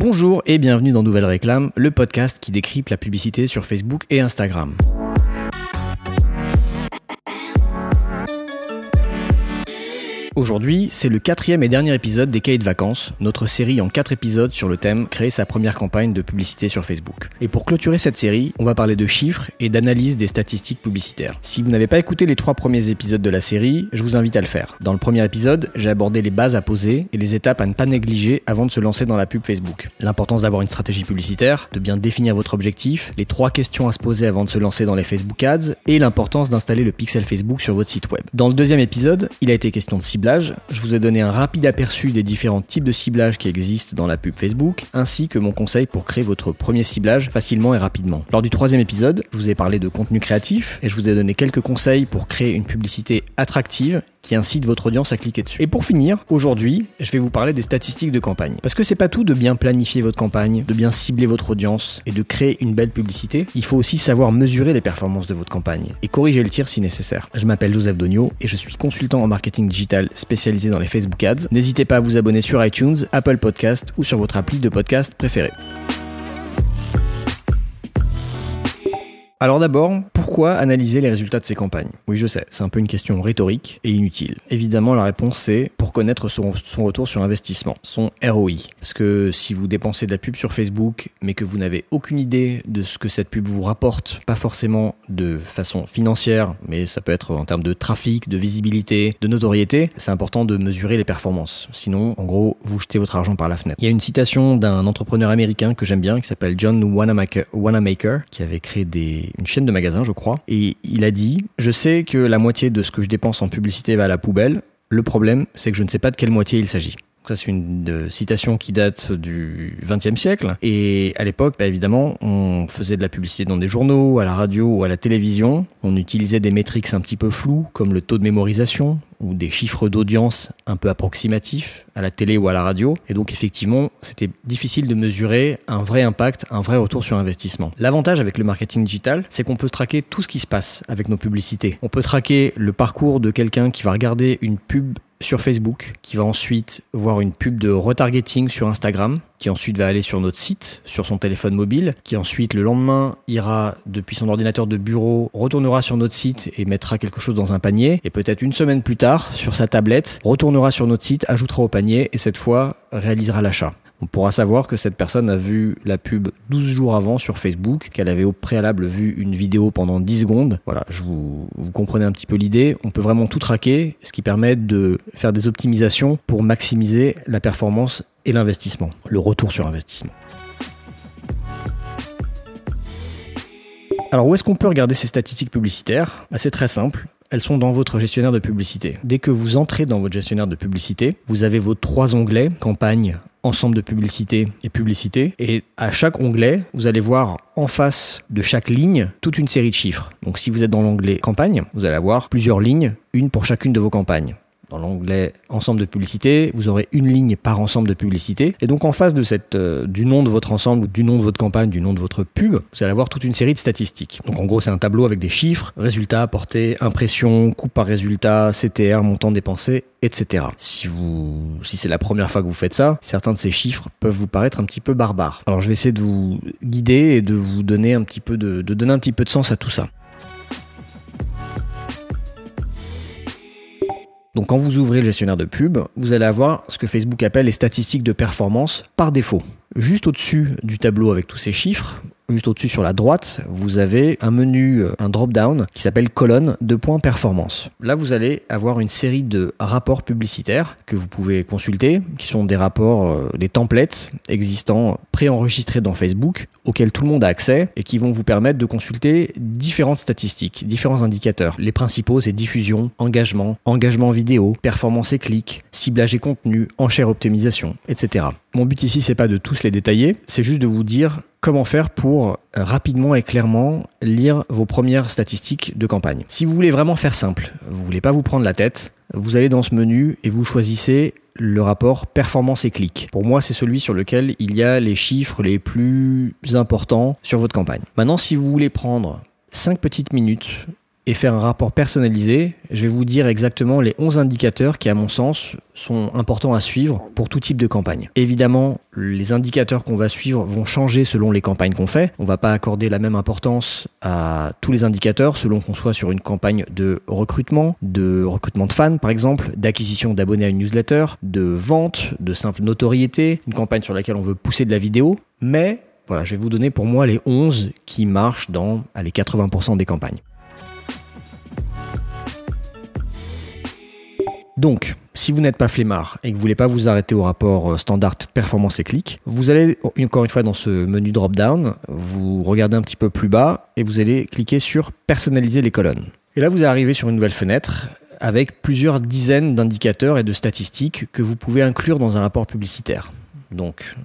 Bonjour et bienvenue dans Nouvelle Réclame, le podcast qui décrypte la publicité sur Facebook et Instagram. Aujourd'hui, c'est le quatrième et dernier épisode des Cahiers de vacances, notre série en quatre épisodes sur le thème Créer sa première campagne de publicité sur Facebook. Et pour clôturer cette série, on va parler de chiffres et d'analyse des statistiques publicitaires. Si vous n'avez pas écouté les trois premiers épisodes de la série, je vous invite à le faire. Dans le premier épisode, j'ai abordé les bases à poser et les étapes à ne pas négliger avant de se lancer dans la pub Facebook. L'importance d'avoir une stratégie publicitaire, de bien définir votre objectif, les trois questions à se poser avant de se lancer dans les Facebook Ads et l'importance d'installer le pixel Facebook sur votre site web. Dans le deuxième épisode, il a été question de ciblage je vous ai donné un rapide aperçu des différents types de ciblage qui existent dans la pub Facebook, ainsi que mon conseil pour créer votre premier ciblage facilement et rapidement. Lors du troisième épisode, je vous ai parlé de contenu créatif et je vous ai donné quelques conseils pour créer une publicité attractive qui incite votre audience à cliquer dessus. Et pour finir, aujourd'hui, je vais vous parler des statistiques de campagne. Parce que c'est pas tout de bien planifier votre campagne, de bien cibler votre audience et de créer une belle publicité. Il faut aussi savoir mesurer les performances de votre campagne et corriger le tir si nécessaire. Je m'appelle Joseph Donio et je suis consultant en marketing digital spécialisé dans les Facebook Ads. N'hésitez pas à vous abonner sur iTunes, Apple Podcast ou sur votre appli de podcast préféré. Alors d'abord, pourquoi analyser les résultats de ces campagnes? Oui, je sais, c'est un peu une question rhétorique et inutile. Évidemment, la réponse c'est pour connaître son, retour sur investissement, son ROI. Parce que si vous dépensez de la pub sur Facebook, mais que vous n'avez aucune idée de ce que cette pub vous rapporte, pas forcément de façon financière, mais ça peut être en termes de trafic, de visibilité, de notoriété, c'est important de mesurer les performances. Sinon, en gros, vous jetez votre argent par la fenêtre. Il y a une citation d'un entrepreneur américain que j'aime bien, qui s'appelle John Wanamaker, qui avait créé une chaîne de magasins, je crois. Et il a dit, je sais que la moitié de ce que je dépense en publicité va à la poubelle. Le problème, c'est que je ne sais pas de quelle moitié il s'agit. Ça, c'est une euh, citation qui date du XXe siècle. Et à l'époque, bah, évidemment, on faisait de la publicité dans des journaux, à la radio ou à la télévision. On utilisait des métriques un petit peu floues, comme le taux de mémorisation ou des chiffres d'audience un peu approximatifs à la télé ou à la radio. Et donc, effectivement, c'était difficile de mesurer un vrai impact, un vrai retour sur investissement. L'avantage avec le marketing digital, c'est qu'on peut traquer tout ce qui se passe avec nos publicités. On peut traquer le parcours de quelqu'un qui va regarder une pub sur Facebook, qui va ensuite voir une pub de retargeting sur Instagram, qui ensuite va aller sur notre site, sur son téléphone mobile, qui ensuite le lendemain ira depuis son ordinateur de bureau, retournera sur notre site et mettra quelque chose dans un panier, et peut-être une semaine plus tard, sur sa tablette, retournera sur notre site, ajoutera au panier, et cette fois réalisera l'achat on pourra savoir que cette personne a vu la pub 12 jours avant sur Facebook, qu'elle avait au préalable vu une vidéo pendant 10 secondes. Voilà, je vous, vous comprenez un petit peu l'idée. On peut vraiment tout traquer, ce qui permet de faire des optimisations pour maximiser la performance et l'investissement, le retour sur investissement. Alors où est-ce qu'on peut regarder ces statistiques publicitaires? Bah, C'est très simple elles sont dans votre gestionnaire de publicité. Dès que vous entrez dans votre gestionnaire de publicité, vous avez vos trois onglets, campagne, ensemble de publicité et publicité. Et à chaque onglet, vous allez voir en face de chaque ligne toute une série de chiffres. Donc si vous êtes dans l'onglet campagne, vous allez avoir plusieurs lignes, une pour chacune de vos campagnes. Dans l'onglet ensemble de publicité, vous aurez une ligne par ensemble de publicité. Et donc en face de cette, euh, du nom de votre ensemble du nom de votre campagne, du nom de votre pub, vous allez avoir toute une série de statistiques. Donc en gros, c'est un tableau avec des chiffres, résultats apportés, impressions, coût par résultat, CTR, montant dépensé, etc. Si vous, si c'est la première fois que vous faites ça, certains de ces chiffres peuvent vous paraître un petit peu barbares. Alors je vais essayer de vous guider et de vous donner un petit peu de, de donner un petit peu de sens à tout ça. Donc quand vous ouvrez le gestionnaire de pub, vous allez avoir ce que Facebook appelle les statistiques de performance par défaut. Juste au-dessus du tableau avec tous ces chiffres, Juste au-dessus sur la droite, vous avez un menu, euh, un drop-down qui s'appelle colonne de points performance. Là, vous allez avoir une série de rapports publicitaires que vous pouvez consulter, qui sont des rapports, euh, des templates existants préenregistrés dans Facebook, auxquels tout le monde a accès et qui vont vous permettre de consulter différentes statistiques, différents indicateurs. Les principaux, c'est diffusion, engagement, engagement vidéo, performance et clics, ciblage et contenu, enchère optimisation, etc. Mon but ici, c'est pas de tous les détailler, c'est juste de vous dire comment faire pour euh, rapidement et clairement lire vos premières statistiques de campagne. Si vous voulez vraiment faire simple, vous voulez pas vous prendre la tête, vous allez dans ce menu et vous choisissez le rapport performance et clic. Pour moi, c'est celui sur lequel il y a les chiffres les plus importants sur votre campagne. Maintenant, si vous voulez prendre 5 petites minutes et faire un rapport personnalisé, je vais vous dire exactement les 11 indicateurs qui, à mon sens, sont importants à suivre pour tout type de campagne. Évidemment, les indicateurs qu'on va suivre vont changer selon les campagnes qu'on fait. On va pas accorder la même importance à tous les indicateurs selon qu'on soit sur une campagne de recrutement, de recrutement de fans par exemple, d'acquisition d'abonnés à une newsletter, de vente, de simple notoriété, une campagne sur laquelle on veut pousser de la vidéo. Mais voilà, je vais vous donner pour moi les 11 qui marchent dans les 80% des campagnes. Donc, si vous n'êtes pas flemmard et que vous voulez pas vous arrêter au rapport euh, standard performance et clic, vous allez encore une fois dans ce menu drop down, vous regardez un petit peu plus bas et vous allez cliquer sur personnaliser les colonnes. Et là, vous arrivez sur une nouvelle fenêtre avec plusieurs dizaines d'indicateurs et de statistiques que vous pouvez inclure dans un rapport publicitaire. Donc,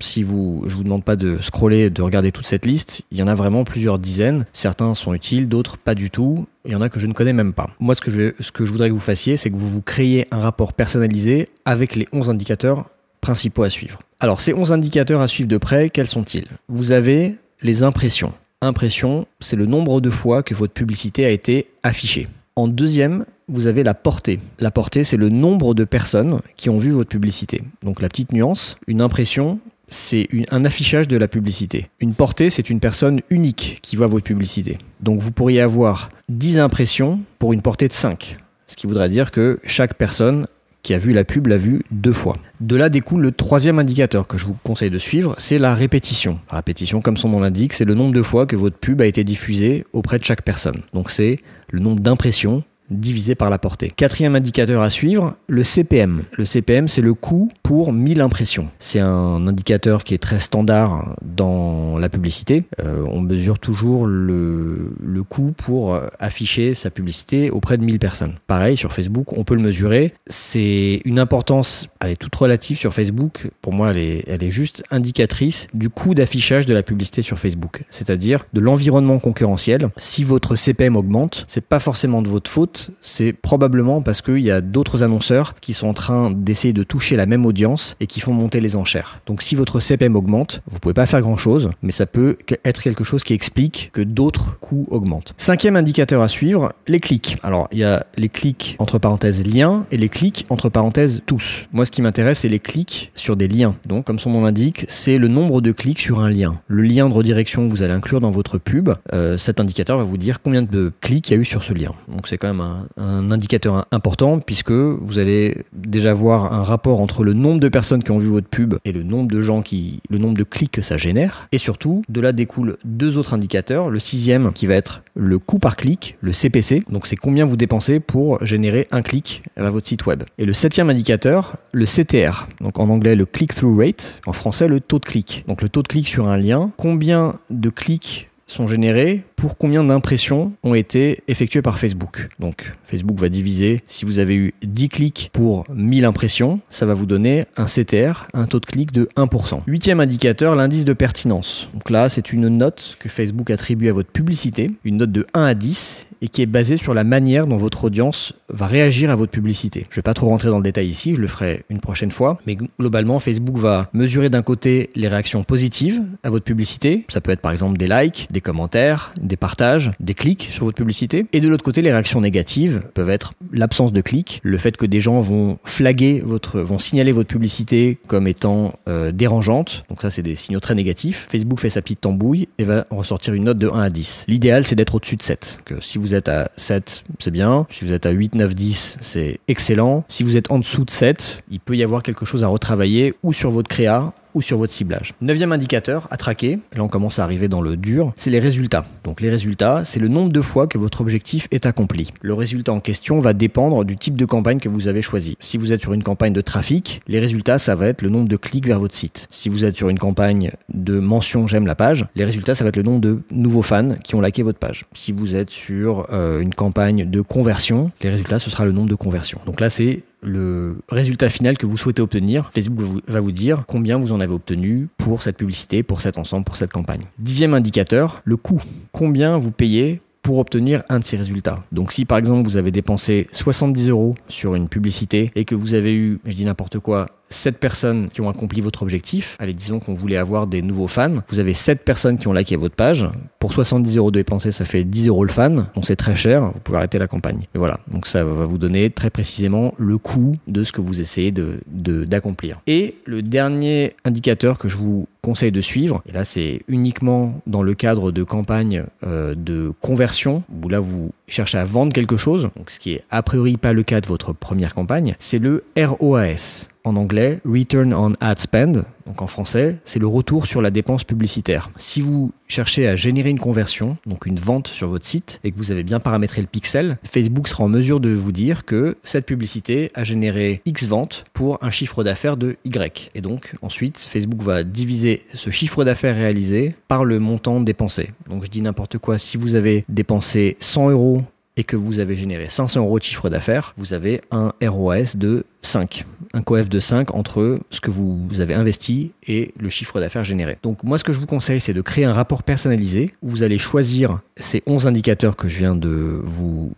si vous, je vous demande pas de scroller, de regarder toute cette liste, il y en a vraiment plusieurs dizaines. Certains sont utiles, d'autres pas du tout. Il y en a que je ne connais même pas. Moi, ce que je, ce que je voudrais que vous fassiez, c'est que vous vous créiez un rapport personnalisé avec les 11 indicateurs principaux à suivre. Alors, ces 11 indicateurs à suivre de près, quels sont-ils? Vous avez les impressions. Impression, c'est le nombre de fois que votre publicité a été affichée. En deuxième, vous avez la portée. La portée, c'est le nombre de personnes qui ont vu votre publicité. Donc la petite nuance, une impression, c'est un affichage de la publicité. Une portée, c'est une personne unique qui voit votre publicité. Donc vous pourriez avoir 10 impressions pour une portée de 5. Ce qui voudrait dire que chaque personne qui a vu la pub l'a vue deux fois. De là découle le troisième indicateur que je vous conseille de suivre, c'est la répétition. La répétition, comme son nom l'indique, c'est le nombre de fois que votre pub a été diffusée auprès de chaque personne. Donc c'est le nombre d'impressions divisé par la portée. Quatrième indicateur à suivre, le CPM. Le CPM, c'est le coût pour 1000 impressions. C'est un indicateur qui est très standard dans la publicité. Euh, on mesure toujours le, le coût pour afficher sa publicité auprès de 1000 personnes. Pareil, sur Facebook, on peut le mesurer. C'est une importance, elle est toute relative sur Facebook. Pour moi, elle est, elle est juste indicatrice du coût d'affichage de la publicité sur Facebook. C'est-à-dire de l'environnement concurrentiel. Si votre CPM augmente, c'est pas forcément de votre faute c'est probablement parce qu'il y a d'autres annonceurs qui sont en train d'essayer de toucher la même audience et qui font monter les enchères. Donc si votre CPM augmente, vous pouvez pas faire grand chose, mais ça peut être quelque chose qui explique que d'autres coûts augmentent. Cinquième indicateur à suivre, les clics. Alors il y a les clics entre parenthèses liens et les clics entre parenthèses tous. Moi ce qui m'intéresse c'est les clics sur des liens. Donc comme son nom l'indique, c'est le nombre de clics sur un lien. Le lien de redirection que vous allez inclure dans votre pub, euh, cet indicateur va vous dire combien de clics il y a eu sur ce lien. Donc c'est quand même un un, indicateur important puisque vous allez déjà voir un rapport entre le nombre de personnes qui ont vu votre pub et le nombre de gens qui, le nombre de clics que ça génère. Et surtout, de là découlent deux autres indicateurs. Le sixième qui va être le coût par clic, le CPC. Donc c'est combien vous dépensez pour générer un clic à votre site web. Et le septième indicateur, le CTR. Donc en anglais le click-through rate, en français le taux de clic. Donc le taux de clic sur un lien. Combien de clics sont générés pour combien d'impressions ont été effectuées par Facebook. Donc Facebook va diviser, si vous avez eu 10 clics pour 1000 impressions, ça va vous donner un CTR, un taux de clic de 1%. Huitième indicateur, l'indice de pertinence. Donc là, c'est une note que Facebook attribue à votre publicité, une note de 1 à 10 et qui est basée sur la manière dont votre audience va réagir à votre publicité. Je vais pas trop rentrer dans le détail ici, je le ferai une prochaine fois, mais globalement, Facebook va mesurer d'un côté les réactions positives à votre publicité, ça peut être par exemple des likes, des commentaires, des partages, des clics sur votre publicité. Et de l'autre côté, les réactions négatives peuvent être l'absence de clics, le fait que des gens vont flaguer votre, vont signaler votre publicité comme étant euh, dérangeante. Donc ça, c'est des signaux très négatifs. Facebook fait sa petite tambouille et va ressortir une note de 1 à 10. L'idéal, c'est d'être au-dessus de 7. Que si vous êtes à 7, c'est bien. Si vous êtes à 8, 9, 10, c'est excellent. Si vous êtes en dessous de 7, il peut y avoir quelque chose à retravailler ou sur votre créa sur votre ciblage. Neuvième indicateur à traquer, là on commence à arriver dans le dur, c'est les résultats. Donc les résultats, c'est le nombre de fois que votre objectif est accompli. Le résultat en question va dépendre du type de campagne que vous avez choisi. Si vous êtes sur une campagne de trafic, les résultats, ça va être le nombre de clics vers votre site. Si vous êtes sur une campagne de mention j'aime la page, les résultats, ça va être le nombre de nouveaux fans qui ont liké votre page. Si vous êtes sur euh, une campagne de conversion, les résultats, ce sera le nombre de conversions. Donc là, c'est le résultat final que vous souhaitez obtenir, Facebook va vous dire combien vous en avez obtenu pour cette publicité, pour cet ensemble, pour cette campagne. Dixième indicateur, le coût. Combien vous payez pour obtenir un de ces résultats. Donc si par exemple vous avez dépensé 70 euros sur une publicité et que vous avez eu, je dis n'importe quoi, 7 personnes qui ont accompli votre objectif. Allez, disons qu'on voulait avoir des nouveaux fans. Vous avez 7 personnes qui ont liké votre page. Pour 70 euros de dépensés, ça fait 10 euros le fan. Donc c'est très cher. Vous pouvez arrêter la campagne. Et voilà. Donc ça va vous donner très précisément le coût de ce que vous essayez de, d'accomplir. Et le dernier indicateur que je vous conseille de suivre, et là c'est uniquement dans le cadre de campagnes euh, de conversion, où là vous cherchez à vendre quelque chose, donc ce qui est a priori pas le cas de votre première campagne, c'est le ROAS en anglais, Return on Ad Spend, donc en français, c'est le retour sur la dépense publicitaire. Si vous cherchez à générer une conversion, donc une vente sur votre site, et que vous avez bien paramétré le pixel, Facebook sera en mesure de vous dire que cette publicité a généré X ventes pour un chiffre d'affaires de Y. Et donc ensuite, Facebook va diviser ce chiffre d'affaires réalisé par le montant dépensé. Donc je dis n'importe quoi, si vous avez dépensé 100 euros et que vous avez généré 500 euros de chiffre d'affaires, vous avez un ROAS de 5, un coef de 5 entre ce que vous avez investi et le chiffre d'affaires généré. Donc moi ce que je vous conseille c'est de créer un rapport personnalisé où vous allez choisir ces 11 indicateurs que je viens de vous,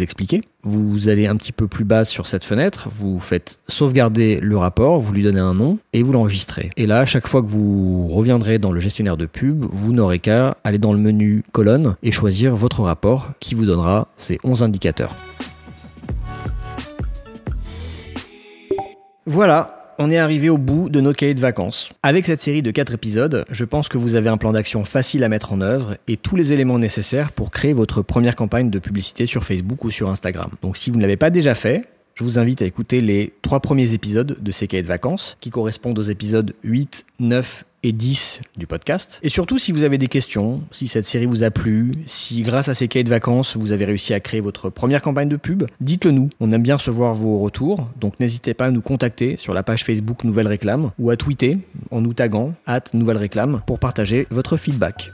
expliquer. Vous allez un petit peu plus bas sur cette fenêtre, vous faites sauvegarder le rapport, vous lui donnez un nom et vous l'enregistrez. Et là, chaque fois que vous reviendrez dans le gestionnaire de pub, vous n'aurez qu'à aller dans le menu colonne et choisir votre rapport qui vous donnera ces 11 indicateurs. Voilà, on est arrivé au bout de nos cahiers de vacances. Avec cette série de 4 épisodes, je pense que vous avez un plan d'action facile à mettre en œuvre et tous les éléments nécessaires pour créer votre première campagne de publicité sur Facebook ou sur Instagram. Donc si vous ne l'avez pas déjà fait, je vous invite à écouter les trois premiers épisodes de ces cahiers de vacances, qui correspondent aux épisodes 8, 9 et 10 du podcast. Et surtout, si vous avez des questions, si cette série vous a plu, si grâce à ces cahiers de vacances, vous avez réussi à créer votre première campagne de pub, dites-le nous. On aime bien recevoir vos retours, donc n'hésitez pas à nous contacter sur la page Facebook Nouvelle Réclame ou à tweeter en nous taguant at Nouvelle Réclame pour partager votre feedback.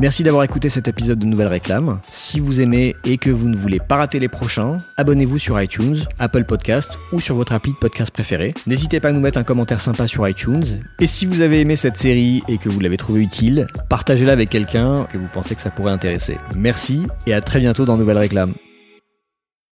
Merci d'avoir écouté cet épisode de Nouvelle Réclame. Si vous aimez et que vous ne voulez pas rater les prochains, abonnez-vous sur iTunes, Apple Podcast ou sur votre appli de podcast préféré. N'hésitez pas à nous mettre un commentaire sympa sur iTunes. Et si vous avez aimé cette série et que vous l'avez trouvée utile, partagez-la avec quelqu'un que vous pensez que ça pourrait intéresser. Merci et à très bientôt dans Nouvelle Réclame.